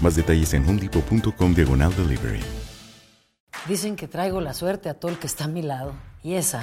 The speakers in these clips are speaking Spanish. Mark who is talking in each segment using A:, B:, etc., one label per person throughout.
A: Más detalles en homedepot.com diagonal delivery.
B: Dicen que traigo la suerte a todo el que está a mi lado. Y esa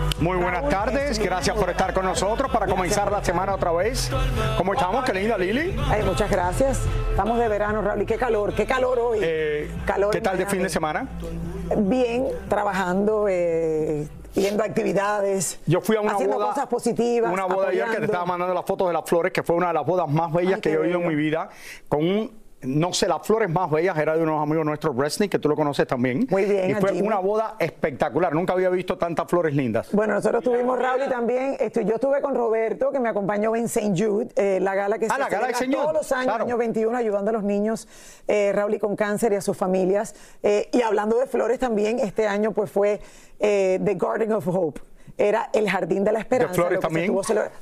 C: Muy buenas tardes, gracias por estar con nosotros para comenzar la semana otra vez. ¿Cómo estamos? Qué linda, Lili.
D: Ay, muchas gracias. Estamos de verano, Raúl. Y qué calor, qué calor hoy.
C: Eh,
D: calor
C: ¿Qué tal de fin de semana?
D: Bien, trabajando, eh, yendo a actividades.
C: Yo fui a una
D: haciendo
C: boda.
D: cosas positivas.
C: Una boda ayer que te
D: apoyando.
C: estaba mandando las fotos de las flores, que fue una de las bodas más bellas
D: Ay,
C: que yo he oído en mi vida. Con un. No sé, las flores más bellas era de unos amigos nuestros, Resnick, que tú lo conoces también.
D: Muy bien,
C: Y fue
D: Jimmy.
C: una boda espectacular. Nunca había visto tantas flores lindas.
D: Bueno, nosotros tuvimos Raúl y también, esto, yo estuve con Roberto, que me acompañó en St. Jude, eh, la gala que
C: Ah,
D: se
C: la gala de. Jude,
D: todos los años,
C: claro.
D: año 21, ayudando a los niños, eh, Raúl y con cáncer y a sus familias. Eh, y hablando de flores también, este año pues fue eh, The Garden of Hope. Era el jardín de la esperanza.
C: flores
D: que se
C: también?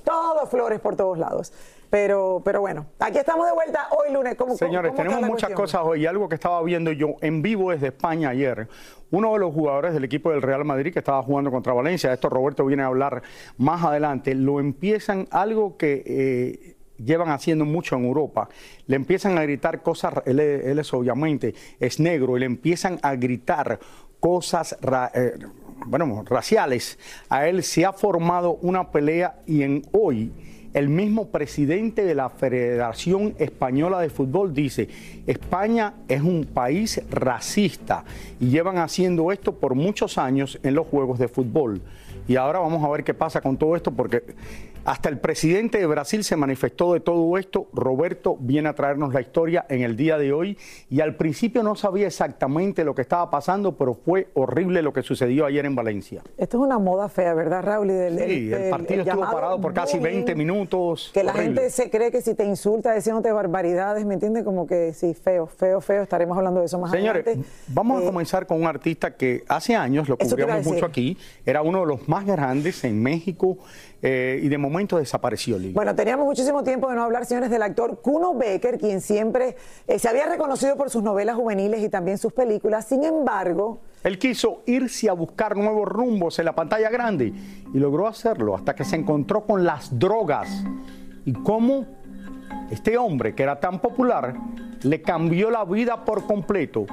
D: Todo flores por todos lados. Pero, pero bueno, aquí estamos de vuelta hoy lunes. ¿Cómo,
C: Señores,
D: cómo
C: tenemos muchas
D: cuestión?
C: cosas hoy. Algo que estaba viendo yo en vivo desde España ayer. Uno de los jugadores del equipo del Real Madrid que estaba jugando contra Valencia, esto Roberto viene a hablar más adelante, lo empiezan algo que eh, llevan haciendo mucho en Europa. Le empiezan a gritar cosas, él, es- él es obviamente, es negro, y le empiezan a gritar cosas ra- eh, bueno, raciales. A él se ha formado una pelea y en hoy el mismo presidente de la Federación Española de Fútbol dice, España es un país racista y llevan haciendo esto por muchos años en los juegos de fútbol. Y ahora vamos a ver qué pasa con todo esto porque hasta el presidente de Brasil se manifestó de todo esto. Roberto viene a traernos la historia en el día de hoy y al principio no sabía exactamente lo que estaba pasando, pero fue horrible lo que sucedió ayer en Valencia.
D: Esto es una moda fea, ¿verdad, Raúl?
C: Sí, el partido estuvo parado por casi
D: bullying,
C: 20 minutos.
D: Que la gente se cree que si te insulta diciéndote barbaridades, ¿me entiendes? Como que sí, feo, feo, feo. Estaremos hablando de eso más
C: Señores,
D: adelante.
C: vamos
D: Eh,
C: a comenzar con un artista que hace años lo cubríamos mucho aquí, era uno de los más grandes en México eh, y de momento desapareció. Lili.
D: Bueno, teníamos muchísimo tiempo de no hablar, señores, del actor Kuno Becker, quien siempre eh, se había reconocido por sus novelas juveniles y también sus películas. Sin embargo,
C: Él quiso irse a buscar nuevos rumbos en la pantalla grande y logró hacerlo hasta que se encontró con las drogas y cómo este hombre que era tan popular le cambió la vida por completo.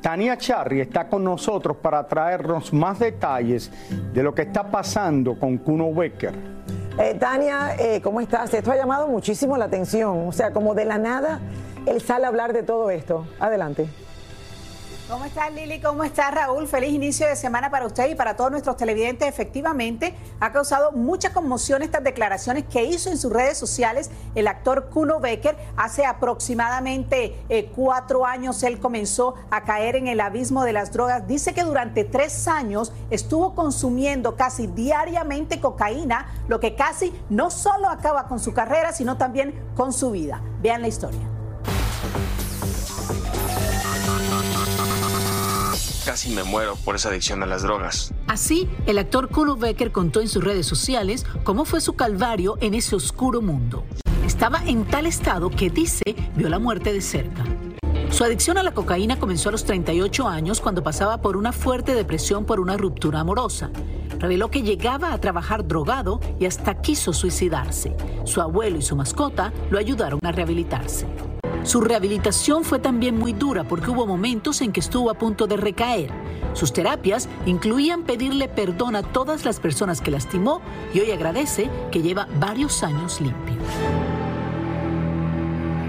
C: Tania Charri está con nosotros para traernos más detalles de lo que está pasando con Kuno Becker.
D: Eh, Tania, eh, ¿cómo estás? Esto ha llamado muchísimo la atención. O sea, como de la nada, él sale a hablar de todo esto. Adelante.
E: ¿Cómo estás Lili? ¿Cómo estás Raúl? Feliz inicio de semana para usted y para todos nuestros televidentes. Efectivamente, ha causado mucha conmoción estas declaraciones que hizo en sus redes sociales el actor Kuno Becker. Hace aproximadamente eh, cuatro años él comenzó a caer en el abismo de las drogas. Dice que durante tres años estuvo consumiendo casi diariamente cocaína, lo que casi no solo acaba con su carrera, sino también con su vida. Vean la historia.
F: Casi me muero por esa adicción a las drogas.
G: Así, el actor Kuno Becker contó en sus redes sociales cómo fue su calvario en ese oscuro mundo. Estaba en tal estado que dice vio la muerte de cerca. Su adicción a la cocaína comenzó a los 38 años cuando pasaba por una fuerte depresión por una ruptura amorosa. Reveló que llegaba a trabajar drogado y hasta quiso suicidarse. Su abuelo y su mascota lo ayudaron a rehabilitarse. Su rehabilitación fue también muy dura porque hubo momentos en que estuvo a punto de recaer. Sus terapias incluían pedirle perdón a todas las personas que lastimó y hoy agradece que lleva varios años limpio.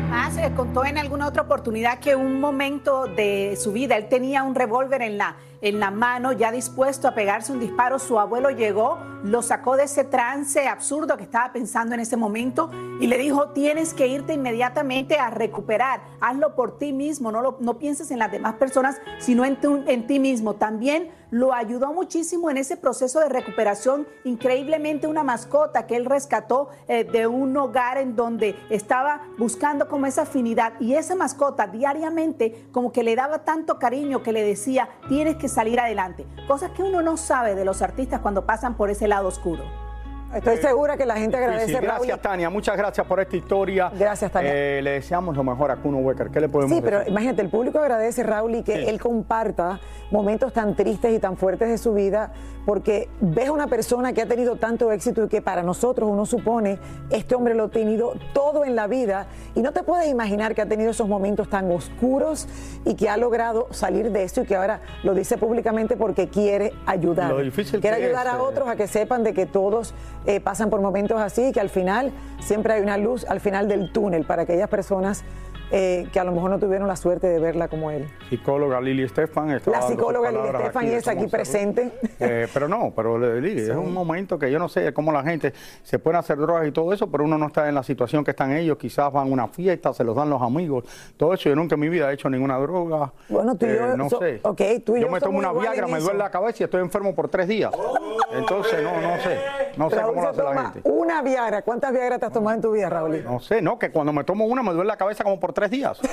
E: Más eh, contó en alguna otra oportunidad que un momento de su vida él tenía un revólver en la en la mano, ya dispuesto a pegarse un disparo. Su abuelo llegó, lo sacó de ese trance absurdo que estaba pensando en ese momento y le dijo, tienes que irte inmediatamente a recuperar, hazlo por ti mismo, no, lo, no pienses en las demás personas, sino en, ti mismo. También lo ayudó muchísimo en ese proceso de recuperación, increíblemente una mascota que él rescató eh, de un hogar en donde estaba buscando como esa afinidad y esa mascota diariamente como que le daba tanto cariño que le decía, tienes que salir adelante. Cosas que uno no sabe de los artistas cuando pasan por ese lado oscuro.
D: Estoy segura que la gente agradece.
C: Sí, sí, gracias, Tania. Muchas gracias por esta historia.
D: Gracias, Tania.
C: Eh, le deseamos lo mejor a Kuno Becker. ¿Qué le podemos
D: Sí,
C: decir?
D: pero imagínate, el público agradece, Raúl, y que
C: Sí.
D: él comparta momentos tan tristes y tan fuertes de su vida, porque ves a una persona que ha tenido tanto éxito y que para nosotros uno supone, este hombre lo ha tenido todo en la vida, y no te puedes imaginar que ha tenido esos momentos tan oscuros y que ha logrado salir de eso y que ahora lo dice públicamente porque quiere ayudar.
C: Lo difícil
D: quiere
C: que
D: ayudar
C: es,
D: a
C: eh,
D: otros a que sepan de que todos eh, pasan por momentos así que al final siempre hay una luz al final del túnel para aquellas personas eh, que a lo mejor no tuvieron la suerte de verla como él.
C: Psicóloga Lili Estefan. está
D: La psicóloga Lili Estefan está aquí presente.
C: Eh, pero no, pero Lili, es un momento que yo no sé cómo la gente se puede hacer drogas y todo eso, pero uno no está en la situación que están ellos. Quizás van a una fiesta, se los dan los amigos, todo eso. Yo nunca en mi vida he hecho ninguna droga.
D: Bueno, tú y
C: Eh,
D: yo
C: no
D: so-
C: sé.
D: ok, tú y yo
C: me tomo una Viagra, me duele la cabeza y estoy enfermo por tres días. Entonces, no, no sé. No sé
D: Raúl
C: cómo lo hace la gente.
D: una Viagra. ¿Cuántas Viagra te has tomado en tu vida, Raúl?
C: No sé, no, que cuando me tomo una me duele la cabeza como por tres días.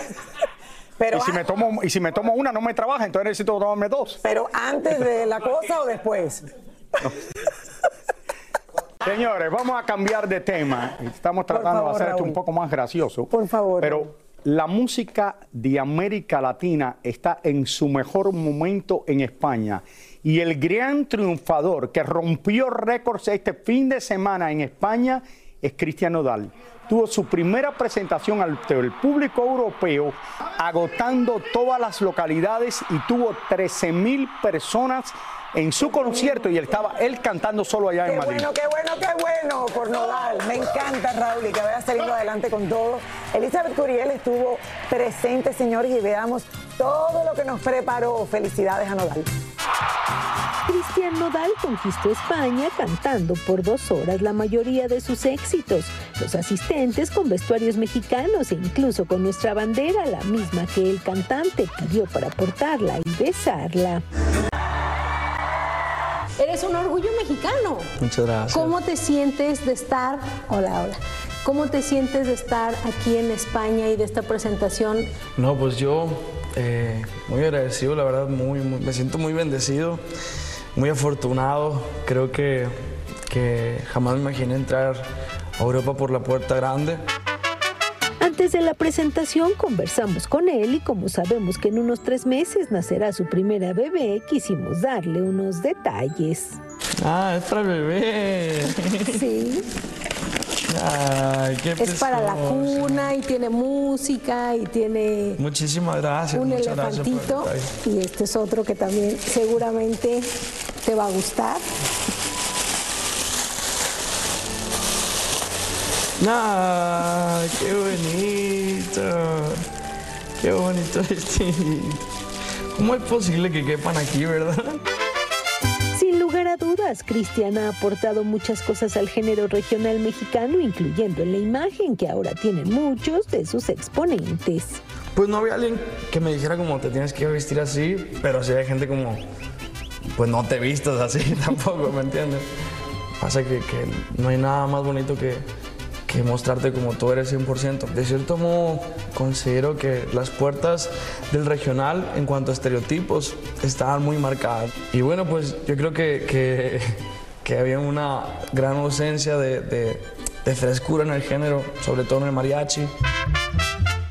D: Pero,
C: y, si me tomo, y si me tomo una no me trabaja, entonces necesito tomarme dos.
D: pero antes de la cosa o después.
C: Señores, vamos a cambiar de tema. Estamos tratando
D: favor,
C: de hacer esto un poco más gracioso.
D: Por favor,
C: Pero la música de América Latina está en su mejor momento en España. Y el gran triunfador que rompió récords este fin de semana en España es Cristian Nodal. Tuvo su primera presentación ante el público europeo, agotando todas las localidades y tuvo 13 mil personas en su concierto y él estaba él cantando solo allá
D: Qué
C: en Madrid.
D: bueno, qué bueno, qué bueno por Nodal. Me encanta, Raúl, y que vaya saliendo adelante con todo. Elizabeth Curiel estuvo presente, señores, y veamos todo lo que nos preparó. Felicidades a Nodal.
H: Cristian Nodal conquistó España cantando por dos horas la mayoría de sus éxitos. Los asistentes con vestuarios mexicanos e incluso con nuestra bandera, la misma que el cantante pidió para portarla y besarla.
I: Eres un orgullo mexicano.
J: Muchas gracias.
I: ¿Cómo te sientes de estar, hola, hola, cómo te sientes de estar aquí en España y de esta presentación?
J: No, pues yo eh, muy agradecido, la verdad, muy, muy- me siento muy bendecido, muy afortunado. Creo que, que jamás me imaginé entrar a Europa por la puerta grande.
H: Antes de la presentación conversamos con él y como sabemos que en unos tres meses nacerá su primera bebé, quisimos darle unos detalles.
J: Ah, es para el bebé.
H: Sí.
J: Ay, qué
I: Es para la cuna y tiene música y tiene
J: Muchísimas gracias.
I: un
J: gracias
I: elefantito.
J: detalle.
I: Y este es otro que también seguramente te va a gustar.
J: Ay, qué bonito. Qué bonito este. ¿Cómo es posible que quepan aquí, verdad?
H: Sin lugar a dudas, Cristian ha aportado muchas cosas al género regional mexicano, incluyendo en la imagen que ahora tienen muchos de sus exponentes.
J: Pues no había alguien que me dijera como te tienes que vestir así, pero sí hay gente como, pues no te vistas así tampoco, ¿me entiendes? Pasa que, que no hay nada más bonito que, que mostrarte como tú eres 100%. De cierto modo, considero que las puertas del regional en cuanto a estereotipos estaban muy marcadas. Y bueno, pues yo creo que, que, que había una gran ausencia de, de, de frescura en el género, sobre todo en el mariachi.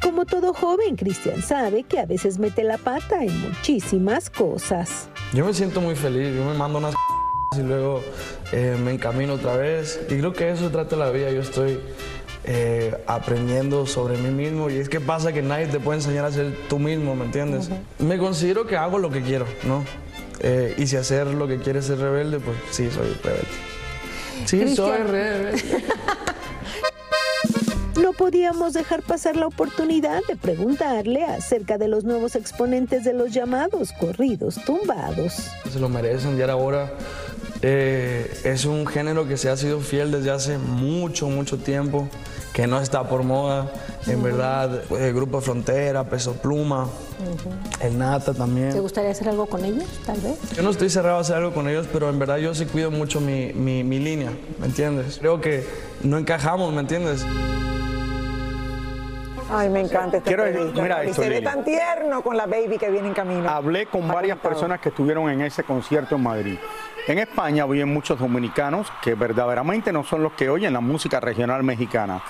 H: Como todo joven, Cristian sabe que a veces mete la pata en muchísimas cosas.
J: Yo me siento muy feliz, yo me mando unas y luego eh, me encamino otra vez. Y creo que eso trata la vida, yo estoy eh, aprendiendo sobre mí mismo y es que pasa que nadie te puede enseñar a ser tú mismo, ¿me entiendes? Me considero que hago lo que quiero, ¿no? Eh, y si hacer lo que quieres ser rebelde, pues sí, soy rebelde. Sí, soy rebelde.
H: No podíamos dejar pasar la oportunidad de preguntarle acerca de los nuevos exponentes de los llamados corridos tumbados.
J: se lo merecen, ya era hora. Eh, es un género que se ha sido fiel desde hace mucho, mucho tiempo, que no está por moda. En verdad, el Grupo Frontera, Peso Pluma, el Nata también.
I: ¿Te gustaría hacer algo con ellos, tal vez?
J: Yo no estoy cerrado a hacer algo con ellos, pero en verdad yo sí cuido mucho mi, mi- mi línea, ¿me entiendes? Creo que no encajamos, ¿me entiendes?
D: Ay, me encanta este
C: Quiero- mira
D: Raúl, y
C: esto,
D: se ve tan tierno con la baby que viene en camino.
C: Hablé con varias personas que estuvieron en ese concierto en Madrid. En España viven muchos dominicanos que verdaderamente no son los que oyen la música regional mexicana.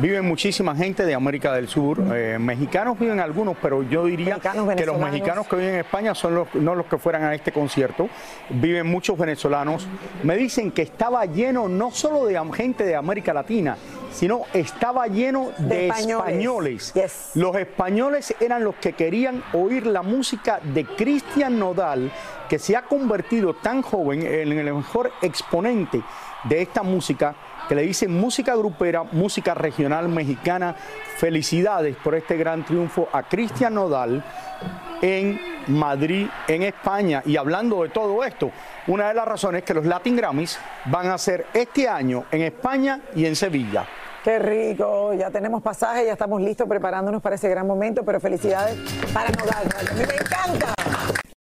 C: Viven muchísima gente de América del Sur. eh, mexicanos viven algunos, pero yo diría que los mexicanos que viven en España son los, no los que fueran a este concierto. Viven muchos venezolanos. Me dicen que estaba lleno no solo de gente de América Latina, sino estaba lleno de,
D: De españoles.
C: españoles. Los españoles eran los que querían oír la música de Cristian Nodal, que se ha convertido tan joven en el mejor exponente de esta música, que le dicen música grupera, música regional mexicana. Felicidades por este gran triunfo a Cristian Nodal en Madrid, en España. Y hablando de todo esto, una de las razones es que los Latin Grammys van a ser este año en España y en Sevilla.
D: Qué rico, ya tenemos pasaje, ya estamos listos preparándonos para ese gran momento, pero felicidades para Nodal. Me encanta.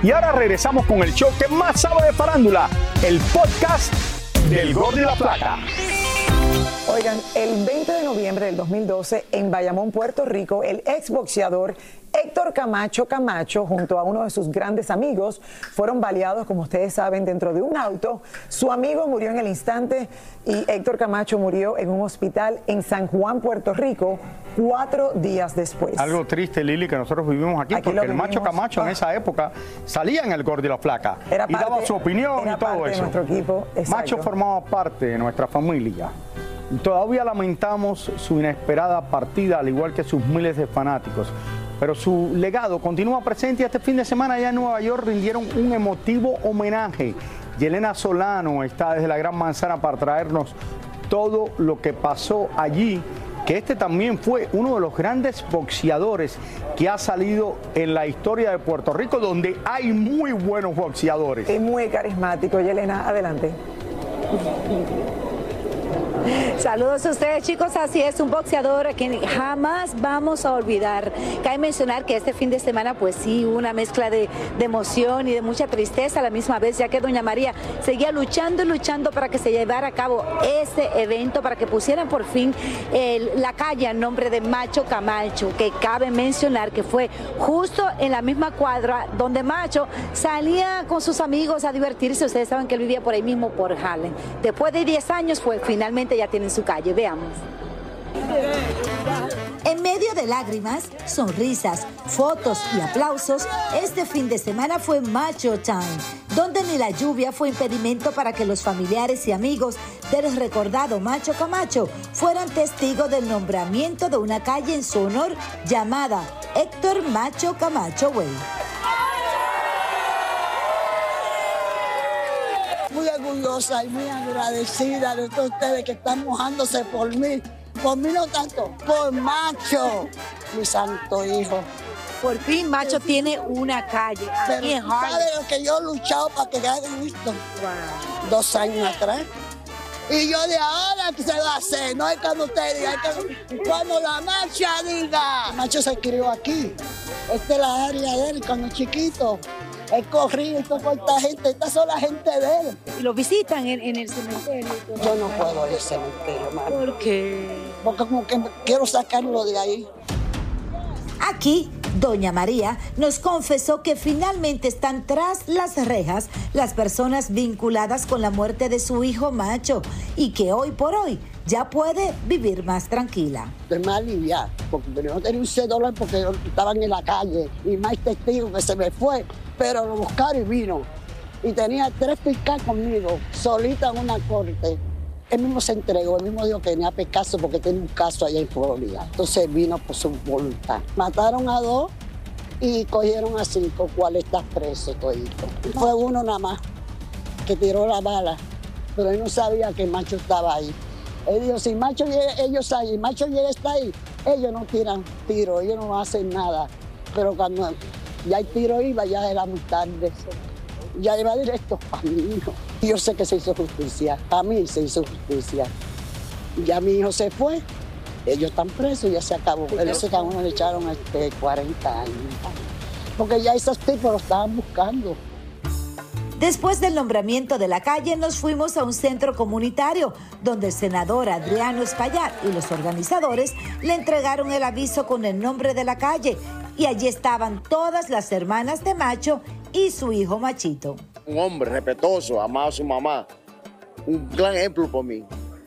C: Y ahora regresamos con el show que más sabe de farándula, el podcast del Gol de la Plata.
D: Oigan, el 20 de noviembre del 2012, en Bayamón, Puerto Rico, el exboxeador Héctor Camacho Camacho, junto a uno de sus grandes amigos, fueron baleados, como ustedes saben, dentro de un auto. Su amigo murió en el instante y Héctor Camacho murió en un hospital en San Juan, Puerto Rico, cuatro días después.
C: Algo triste, Lili, que nosotros vivimos aquí,
D: Aquí
C: porque el macho. Camacho en
D: Ah.
C: esa época salía en el Gol de la Flaca
D: Era
C: y daba su opinión
D: era
C: y todo
D: parte de
C: eso.
D: nuestro equipo, exacto.
C: Macho formaba parte de nuestra familia. Y Todavía lamentamos su inesperada partida, al igual que sus miles de fanáticos. Pero su legado continúa presente y este fin de semana allá en Nueva York rindieron un emotivo homenaje Yelena Solano está desde la Gran Manzana para traernos todo lo que pasó allí que este también fue uno de los grandes boxeadores que ha salido en la historia de Puerto Rico, donde hay muy buenos boxeadores.
D: Es muy carismático, Yelena, adelante.
K: Saludos a ustedes chicos, así es, un boxeador a quien jamás vamos a olvidar. Cabe mencionar que este fin de semana pues sí, una mezcla de, emoción y de mucha tristeza a la misma vez, ya que doña María seguía luchando y luchando para que se llevara a cabo este evento, para que pusieran por fin la calle a nombre de Macho Camacho, que cabe mencionar que fue justo en la misma cuadra donde Macho salía con sus amigos a divertirse, ustedes saben que él vivía por ahí mismo, por Harlem. Después de 10 años pues finalmente ya tienen su calle. Veamos.
L: En medio de lágrimas, sonrisas, fotos y aplausos, este fin de semana fue Macho Time, donde ni la lluvia fue impedimento para que los familiares y amigos del recordado Macho Camacho fueran testigos del nombramiento de una calle en su honor llamada Héctor Macho Camacho Way.
M: Muy orgullosa y muy agradecida de todos ustedes que están mojándose por mí. Por mí no tanto, por Macho, mi santo hijo.
K: Por fin Macho tiene una calle.
M: Pero ¿sabe lo que yo he luchado para que hagan esto? Dos años atrás. Y yo de ahora que se va a hacer, no es cuando usted diga, que cuando la marcha diga. Macho se crió aquí. Esta es la área de él cuando chiquito. He corrido con esta gente, esta son la gente de él.
K: ¿Y lo visitan en, el cementerio?
M: Yo no puedo ir al cementerio, madre.
K: ¿Por qué?
M: Porque como que quiero sacarlo de ahí.
L: Aquí, Doña María nos confesó que finalmente están tras las rejas las personas vinculadas con la muerte de su hijo macho y que hoy por hoy ya puede vivir más tranquila.
M: Estoy más aliviada, porque no tenía un cédula porque estaban en la calle y más testigos que se me fue pero lo buscaron y vino. Y tenía tres fiscales conmigo, solita en una corte. Él mismo se entregó, él mismo dijo que tenía pecaso porque tenía un caso allá en Florida. Entonces vino por su voluntad. Mataron a dos y cogieron a cinco, cuál está preso todito. Fue uno nada más que tiró la bala, pero él no sabía que macho estaba ahí. Él dijo, si macho ellos ahí, macho llega está ahí, ellos no tiran tiro, ellos no hacen nada. Pero cuando ya el tiro iba, ya era muy tarde. Ya iba directo a mi hijo. Yo sé que se hizo justicia, a mí se hizo justicia. Ya mi hijo se fue, ellos están presos, ya se acabó. Él se acabó, le echaron este, 40 años. Porque ya esos tipos lo estaban buscando.
L: Después del nombramiento de la calle, nos fuimos a un centro comunitario donde el senador Adriano Espaillat y los organizadores le entregaron el aviso con el nombre de la calle y allí estaban todas las hermanas de Macho y su hijo Machito.
N: Un hombre respetuoso, amado a su mamá, un gran ejemplo por mí.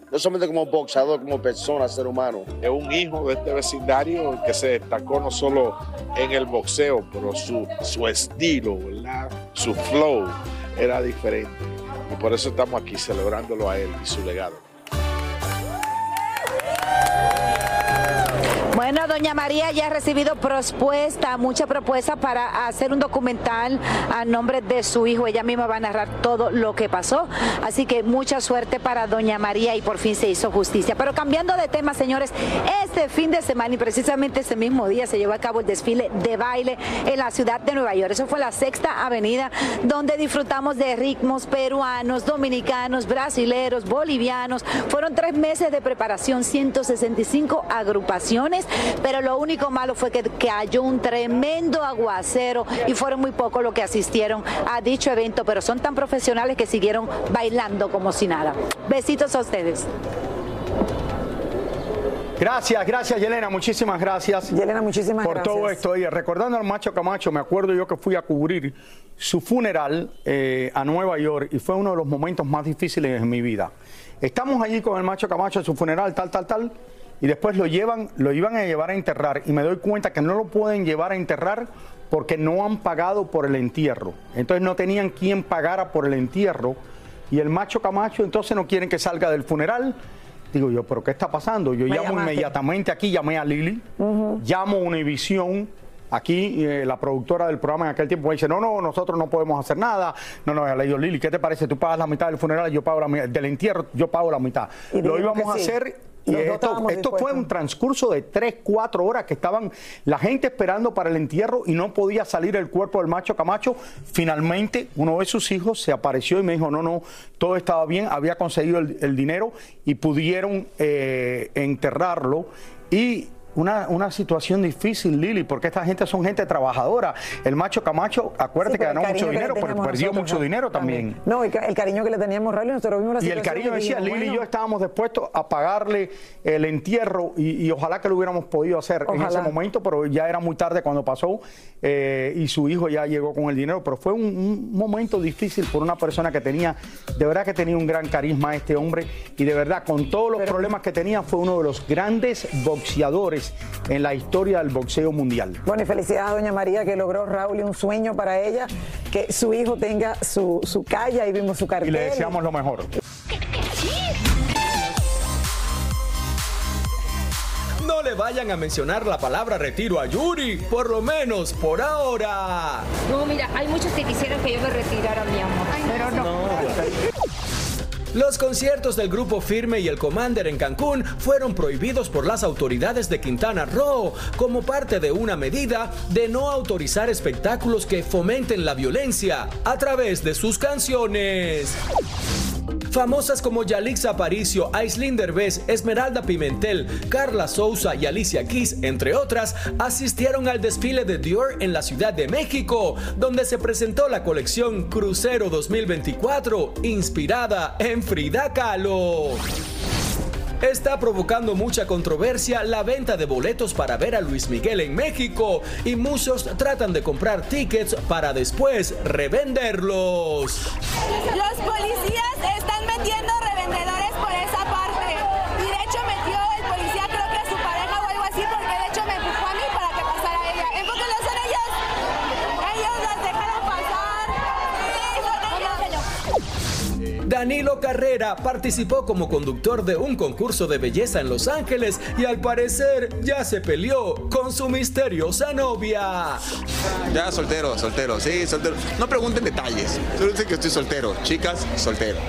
N: No solamente como boxeador, como persona, ser humano.
O: Es un hijo de este vecindario que se destacó no solo en el boxeo, pero su, su estilo, ¿verdad? su flow era diferente. Y por eso estamos aquí celebrándolo a él y su legado.
K: Bueno, doña María ya ha recibido propuesta, mucha propuesta para hacer un documental a nombre de su hijo. Ella misma va a narrar todo lo que pasó. Así que mucha suerte para doña María y por fin se hizo justicia. Pero cambiando de tema, señores, este fin de semana y precisamente ese mismo día se llevó a cabo el desfile de baile en la ciudad de Nueva York. Eso fue la sexta avenida donde disfrutamos de ritmos peruanos, dominicanos, brasileros, bolivianos. Fueron tres meses de preparación, 165 agrupaciones pero lo único malo fue que cayó un tremendo aguacero y fueron muy pocos los que asistieron a dicho evento, pero son tan profesionales que siguieron bailando como si nada. Besitos a ustedes.
C: Gracias, gracias Yelena, muchísimas gracias.
D: Yelena, muchísimas
C: por
D: gracias.
C: todo esto. Y recordando al Macho Camacho, me acuerdo yo que fui a cubrir su funeral eh, a Nueva York y fue uno de los momentos más difíciles de mi vida. Estamos allí con el Macho Camacho en su funeral, tal, tal, tal y después lo llevan, lo iban a llevar a enterrar y me doy cuenta que no lo pueden llevar a enterrar porque no han pagado por el entierro. Entonces no tenían quien pagara por el entierro y el macho Camacho entonces no quieren que salga del funeral. Digo yo, pero ¿qué está pasando? Yo llamo inmediatamente aquí, llamé a Lili, llamo a Univisión Aquí eh, la productora del programa en aquel tiempo me dice, no, no, nosotros no podemos hacer nada. No, no, le digo, Lili, ¿qué te parece? Tú pagas la mitad del funeral, yo pago la mitad, del entierro, yo pago la mitad.
D: Y
C: Lo íbamos a
D: sí.
C: hacer y esto, fue un transcurso de 3, 4 horas que estaban la gente esperando para el entierro y no podía salir el cuerpo del macho Camacho. Finalmente, uno de sus hijos se apareció y me dijo, no, no, todo estaba bien, había conseguido el, el dinero y pudieron eh, enterrarlo. Y una, una situación difícil, Lili, porque esta gente son gente trabajadora. El macho Camacho, acuérdate
D: Sí,
C: que
D: el
C: ganó
D: cariño
C: mucho dinero, pero perdió
D: nosotros,
C: mucho dinero también.
D: No, el cariño que le teníamos Raúl, nosotros vimos la
C: Y el
D: situación
C: cariño
D: y
C: decía,
D: dijimos,
C: Lili y yo estábamos dispuestos a pagarle el entierro y, y ojalá que lo hubiéramos podido hacer en ese momento, pero ya era muy tarde cuando pasó eh, y su hijo ya llegó con el dinero, pero fue un, un momento difícil por una persona que tenía, de verdad que tenía un gran carisma este hombre y de verdad con todos los problemas que tenía fue uno de los grandes boxeadores en la historia del boxeo mundial.
D: Bueno, y felicidades a Doña María que logró Raúl y un sueño para ella, que su hijo tenga su, su calle, ahí vimos su cartel.
C: Y le deseamos lo mejor.
P: No le vayan a mencionar la palabra retiro a Yuri, por lo menos por ahora.
Q: No, mira, hay muchos que quisieran que yo me retirara, mi amor, pero no.
P: Los conciertos del grupo Firme y el Commander en Cancún fueron prohibidos por las autoridades de Quintana Roo como parte de una medida de no autorizar espectáculos que fomenten la violencia a través de sus canciones. Famosas como Yalix Aparicio, Aislinn Derbez, Esmeralda Pimentel, Carla Souza y Alicia Keys, entre otras, asistieron al desfile de Dior en la Ciudad de México, donde se presentó la colección Crucero 2024, inspirada en Frida Kahlo. Está provocando mucha controversia la venta de boletos para ver a Luis Miguel en México y muchos tratan de comprar tickets para después revenderlos.
R: Los policías están metiendo
P: Danilo Carrera participó como conductor de un concurso de belleza en Los Ángeles y al parecer ya se peleó con su misteriosa novia.
S: Ya soltero, soltero, sí, soltero. No pregunten detalles. Solo que estoy soltero. Chicas, soltero.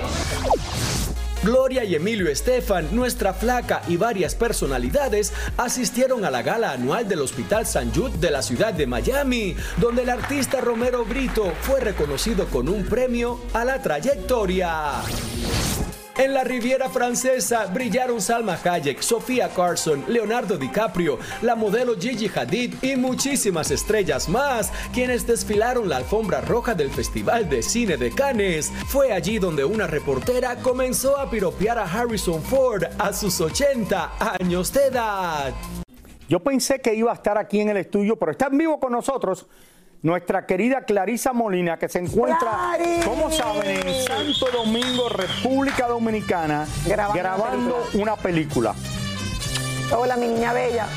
P: Gloria y Emilio Estefan, nuestra flaca y varias personalidades asistieron a la gala anual del Hospital San Jude de la ciudad de Miami, donde el artista Romero Brito fue reconocido con un premio a la trayectoria. En la Riviera Francesa brillaron Salma Hayek, Sofía Carson, Leonardo DiCaprio, la modelo Gigi Hadid y muchísimas estrellas más, quienes desfilaron la alfombra roja del Festival de Cine de Cannes. Fue allí donde una reportera comenzó a piropear a Harrison Ford a sus 80 años de edad.
C: Yo pensé que iba a estar aquí en el estudio, pero está en vivo con nosotros nuestra querida Clarisa Molina, que se encuentra, como saben, en Santo Domingo, República Dominicana,
D: Grabando
C: grabando, una película.
D: Hola, mi niña bella.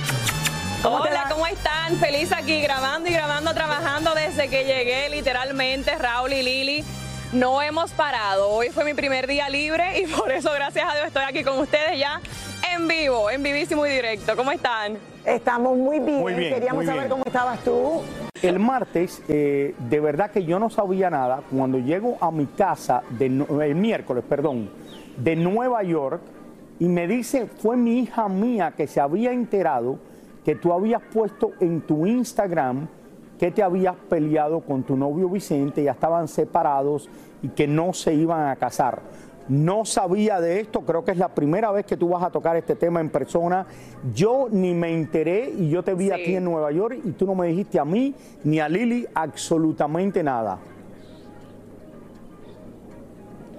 D: ¿Cómo
T: Hola? ¿cómo están? Feliz aquí grabando y grabando, trabajando desde que llegué, literalmente, Raúl y Lili. No hemos parado. Hoy fue mi primer día libre y por eso, gracias a Dios, estoy aquí con ustedes ya en vivo, en vivísimo y directo. ¿Cómo están?
D: Estamos muy bien.
C: Muy bien,
D: Queríamos
C: muy
D: saber
C: bien.
D: cómo estabas tú.
C: El martes, eh, de verdad que yo no sabía nada. Cuando llego a mi casa, el miércoles, perdón, de Nueva York, y me dice, fue mi hija mía que se había enterado que tú habías puesto en tu Instagram que te habías peleado con tu novio Vicente, ya estaban separados y que no se iban a casar. No sabía de esto, creo que es la primera vez que tú vas a tocar este tema en persona. Yo ni me enteré y yo te vi aquí en Nueva York y tú no me dijiste a mí ni a Lili absolutamente nada.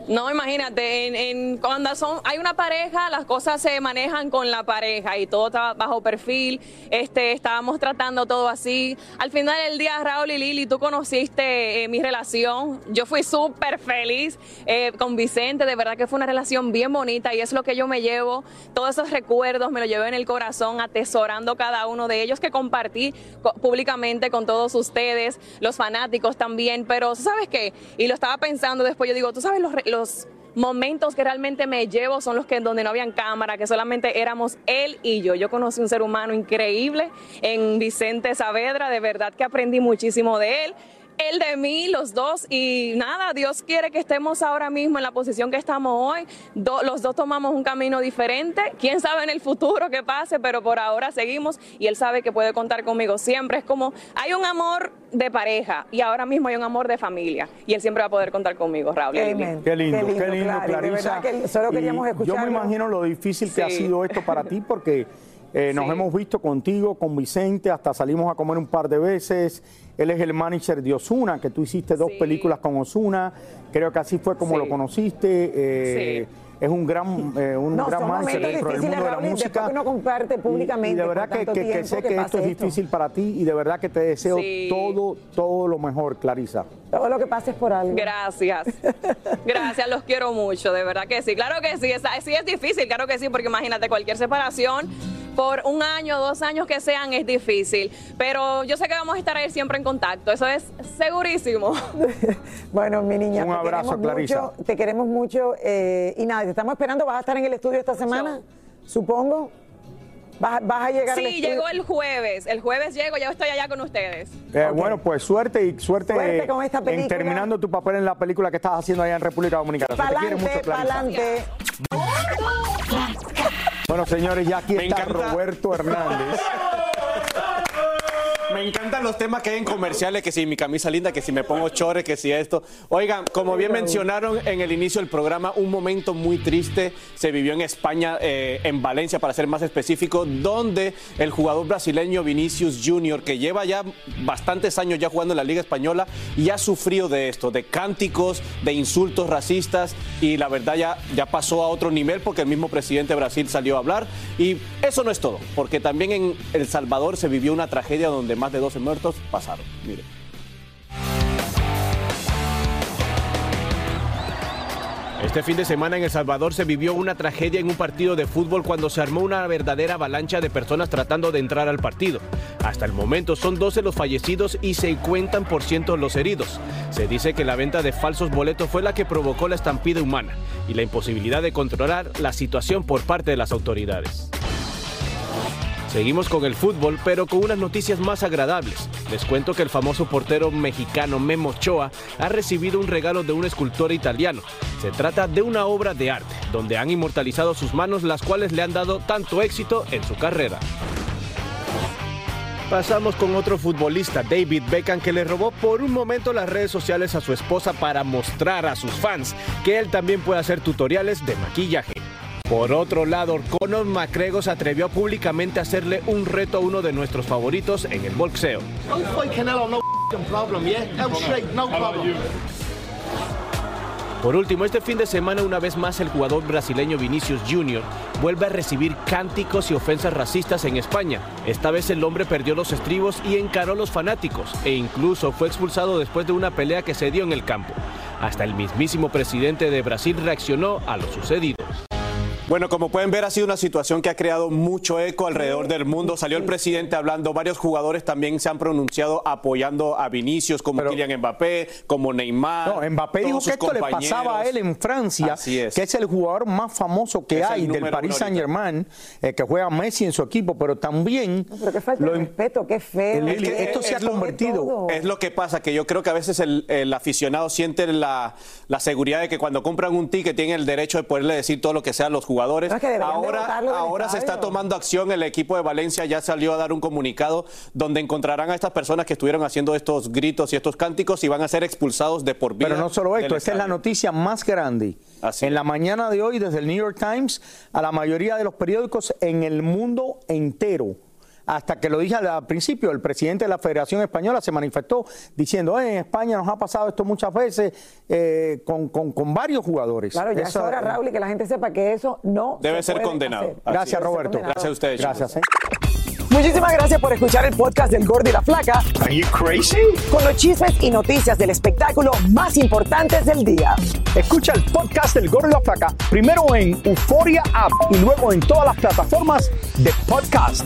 T: No, imagínate, en, en- cuando son, hay una pareja, las cosas se manejan con la pareja y todo está bajo perfil. Este, estábamos tratando todo así. Al final del día, Raúl y Lili, tú conociste eh, mi relación. Yo fui súper feliz eh, con Vicente, de verdad que fue una relación bien bonita y es lo que yo me llevo. Todos esos recuerdos me los llevo en el corazón, atesorando cada uno de ellos que compartí co- públicamente con todos ustedes, los fanáticos también. Pero, ¿sabes qué? Y lo estaba pensando después, yo digo, ¿tú sabes los, los los momentos que realmente me llevo son los que donde no habían cámara, que solamente éramos él y yo. Yo conocí un ser humano increíble en Vicente Saavedra, de verdad que aprendí muchísimo de él él de mí, los dos, y nada, Dios quiere que estemos ahora mismo en la posición que estamos hoy. los dos tomamos un camino diferente. Quién sabe en el futuro qué pase, pero por ahora seguimos y él sabe que puede contar conmigo siempre. Es como hay un amor de pareja y ahora mismo hay un amor de familia y él siempre va a poder contar conmigo, Raúl.
C: Qué lindo, qué lindo, Clarisa. solo queríamos escuchar. Yo me imagino lo difícil que ha sido esto para ti porque eh, nos hemos visto contigo, con Vicente, hasta salimos a comer un par de veces. Él es el manager de Osuna, que tú hiciste dos películas con Osuna. Creo que así fue como lo conociste. Eh, es un gran, eh, un gran manager dentro del mundo de la música.
D: uno comparte públicamente.
C: Y, de verdad que, que, sé que, esto es difícil para ti y de verdad que te deseo todo, todo lo mejor, Clarisa.
D: Todo lo que pases por algo.
T: Gracias. Gracias, los quiero mucho, de verdad que sí. Claro que sí, es, sí es difícil, claro que sí, porque imagínate cualquier separación por un año, dos años que sean, es difícil. Pero yo sé que vamos a estar ahí siempre en contacto, eso es segurísimo.
D: bueno, mi niña,
C: un abrazo, Clarisa.
D: te queremos mucho eh, y nada, te estamos esperando. ¿Vas a estar en el estudio esta semana? Supongo. ¿Vas, a llegar
T: Sí, llegó el jueves. El jueves llego, ya estoy allá con ustedes.
C: Eh, bueno, pues suerte y suerte, con esta película. en terminando tu papel en la película que estás haciendo allá en República Dominicana.
D: Pa'lante, pa'lante.
C: Bueno, señores, ya aquí está Roberto Hernández.
U: Me encantan los temas que hay en comerciales, que si mi camisa linda, que si me pongo chores, que si esto. Oigan, como bien mencionaron en el inicio del programa, un momento muy triste se vivió en España, eh, en Valencia, para ser más específico, donde el jugador brasileño Vinicius Junior, que lleva ya bastantes años ya jugando en la Liga Española, y ha sufrido de esto, de cánticos, de insultos racistas, y la verdad ya, ya pasó a otro nivel porque el mismo presidente de Brasil salió a hablar. Y eso no es todo, porque también en El Salvador se vivió una tragedia donde más de 12 muertos pasaron. Mire. Este fin de semana en El Salvador se vivió una tragedia en un partido de fútbol cuando se armó una verdadera avalancha de personas tratando de entrar al partido. Hasta el momento son 12 los fallecidos y se cuentan por cientos los heridos. Se dice que la venta de falsos boletos fue la que provocó la estampida humana y la imposibilidad de controlar la situación por parte de las autoridades. Seguimos con el fútbol, pero con unas noticias más agradables. Les cuento que el famoso portero mexicano Memo Ochoa ha recibido un regalo de un escultor italiano. Se trata de una obra de arte, donde han inmortalizado sus manos, las cuales le han dado tanto éxito en su carrera. Pasamos con otro futbolista, David Beckham, que le robó por un momento las redes sociales a su esposa para mostrar a sus fans que él también puede hacer tutoriales de maquillaje. Por otro lado, Conor McGregor se atrevió públicamente a hacerle un reto a uno de nuestros favoritos en el boxeo. Por último, este fin de semana una vez más el jugador brasileño Vinicius Jr. vuelve a recibir cánticos y ofensas racistas en España. Esta vez el hombre perdió los estribos y encaró a los fanáticos e incluso fue expulsado después de una pelea que se dio en el campo. Hasta el mismísimo presidente de Brasil reaccionó a lo sucedido. Bueno, como pueden ver, ha sido una situación que ha creado mucho eco alrededor del mundo. Salió el presidente hablando, varios jugadores también se han pronunciado apoyando a Vinicius, como Kylian Mbappé, como Neymar.
C: No, Mbappé dijo que esto le pasaba a él en Francia, que es el jugador más famoso que hay del Paris Saint-Germain, eh, que juega Messi en su equipo, pero también.
D: pero qué falta de respeto, qué feo.
C: esto se ha convertido.
U: Es lo que pasa, que yo creo que a veces el, aficionado siente la, la, seguridad de que cuando compran un ticket tienen el derecho de poderle decir todo lo que sea a los jugadores jugadores. ahora ahora se está tomando acción. El equipo de Valencia ya salió a dar un comunicado donde encontrarán a estas personas que estuvieron haciendo estos gritos y estos cánticos y van a ser expulsados de por vida.
C: Pero no solo esto, esta es la noticia más grande. en la mañana de hoy, desde el New York Times a la mayoría de los periódicos en el mundo entero hasta que lo dije al principio, el presidente de la Federación Española se manifestó diciendo, en España nos ha pasado esto muchas veces eh, con, varios jugadores.
D: Claro, ya es hora, Raúl, y que la gente sepa que eso no
U: debe ser condenado.
C: Gracias, Roberto.
U: Gracias a ustedes.
C: Gracias. ¿eh?
D: Muchísimas gracias por escuchar el podcast del Gordo y la Flaca.
C: Are you crazy?
D: Con los chismes y noticias del espectáculo más importantes del día.
C: Escucha el podcast del Gordo y la Flaca primero en Euforia App y luego en todas las plataformas de podcast